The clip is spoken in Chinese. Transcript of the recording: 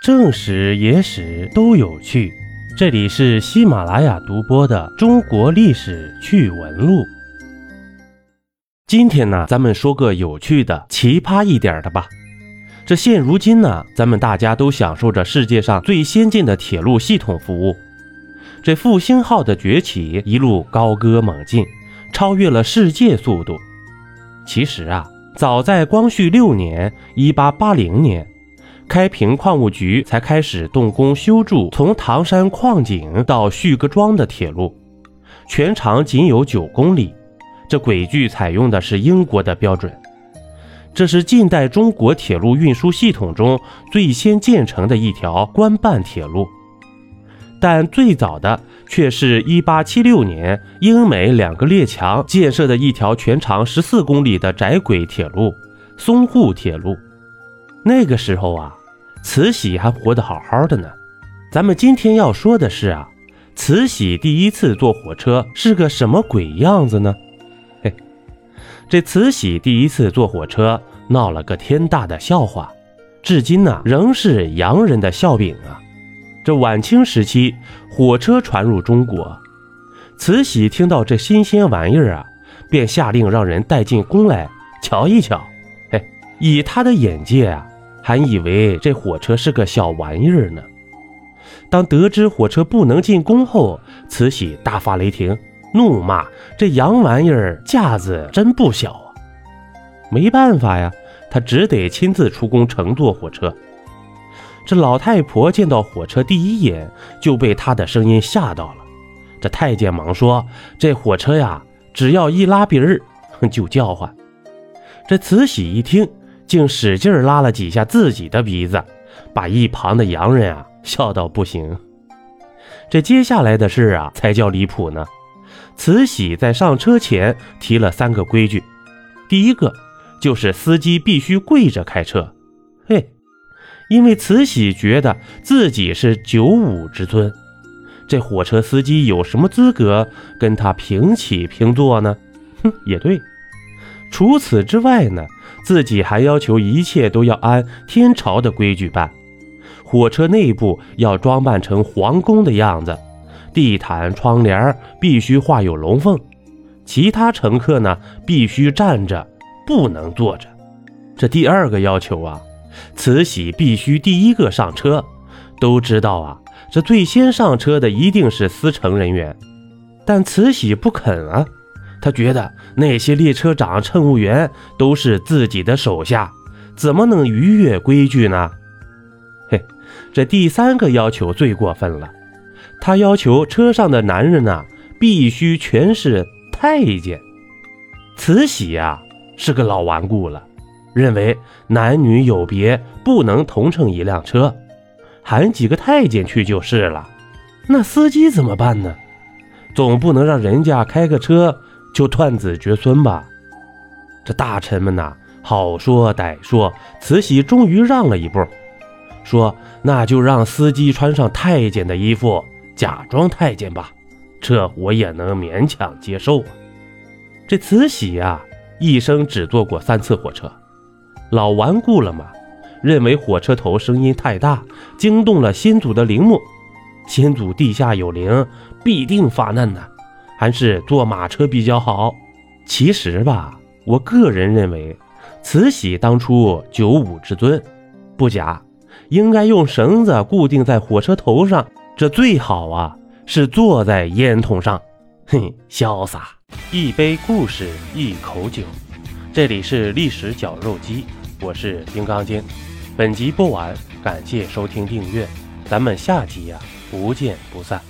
正史、野史都有趣，这里是喜马拉雅独播的《中国历史趣闻录》。今天呢，咱们说个有趣的、奇葩一点的吧。这现如今呢，咱们大家都享受着世界上最先进的铁路系统服务。这复兴号的崛起一路高歌猛进，超越了世界速度。其实啊，早在光绪六年（一八八零年）。开平矿务局才开始动工修筑从唐山矿井到旭各庄的铁路，全长仅有九公里。这轨距采用的是英国的标准，这是近代中国铁路运输系统中最先建成的一条官办铁路。但最早的却是一八七六年英美两个列强建设的一条全长十四公里的窄轨铁路——淞沪铁路。那个时候啊。慈禧还活得好好的呢，咱们今天要说的是啊，慈禧第一次坐火车是个什么鬼样子呢？嘿，这慈禧第一次坐火车闹了个天大的笑话，至今呢仍是洋人的笑柄啊。这晚清时期，火车传入中国，慈禧听到这新鲜玩意儿啊，便下令让人带进宫来瞧一瞧。嘿，以他的眼界啊。还以为这火车是个小玩意儿呢。当得知火车不能进宫后，慈禧大发雷霆，怒骂这洋玩意儿架子真不小啊！没办法呀，她只得亲自出宫乘坐火车。这老太婆见到火车第一眼就被她的声音吓到了。这太监忙说：“这火车呀，只要一拉鼻儿 就叫唤。”这慈禧一听。竟使劲拉了几下自己的鼻子，把一旁的洋人啊笑到不行。这接下来的事啊才叫离谱呢。慈禧在上车前提了三个规矩，第一个就是司机必须跪着开车。嘿，因为慈禧觉得自己是九五之尊，这火车司机有什么资格跟他平起平坐呢？哼，也对。除此之外呢？自己还要求一切都要按天朝的规矩办，火车内部要装扮成皇宫的样子，地毯、窗帘必须画有龙凤，其他乘客呢必须站着，不能坐着。这第二个要求啊，慈禧必须第一个上车。都知道啊，这最先上车的一定是司乘人员，但慈禧不肯啊。他觉得那些列车长、乘务员都是自己的手下，怎么能逾越规矩呢？嘿，这第三个要求最过分了，他要求车上的男人呢必须全是太监。慈禧呀是个老顽固了，认为男女有别，不能同乘一辆车，喊几个太监去就是了。那司机怎么办呢？总不能让人家开个车。就断子绝孙吧！这大臣们呐，好说歹说，慈禧终于让了一步，说：“那就让司机穿上太监的衣服，假装太监吧，这我也能勉强接受啊。”这慈禧呀，一生只坐过三次火车，老顽固了嘛，认为火车头声音太大，惊动了先祖的陵墓，先祖地下有灵，必定发难呐。还是坐马车比较好。其实吧，我个人认为，慈禧当初九五之尊不假，应该用绳子固定在火车头上，这最好啊，是坐在烟囱上，哼，潇洒。一杯故事，一口酒，这里是历史绞肉机，我是金刚经。本集播完，感谢收听订阅，咱们下集呀，不见不散。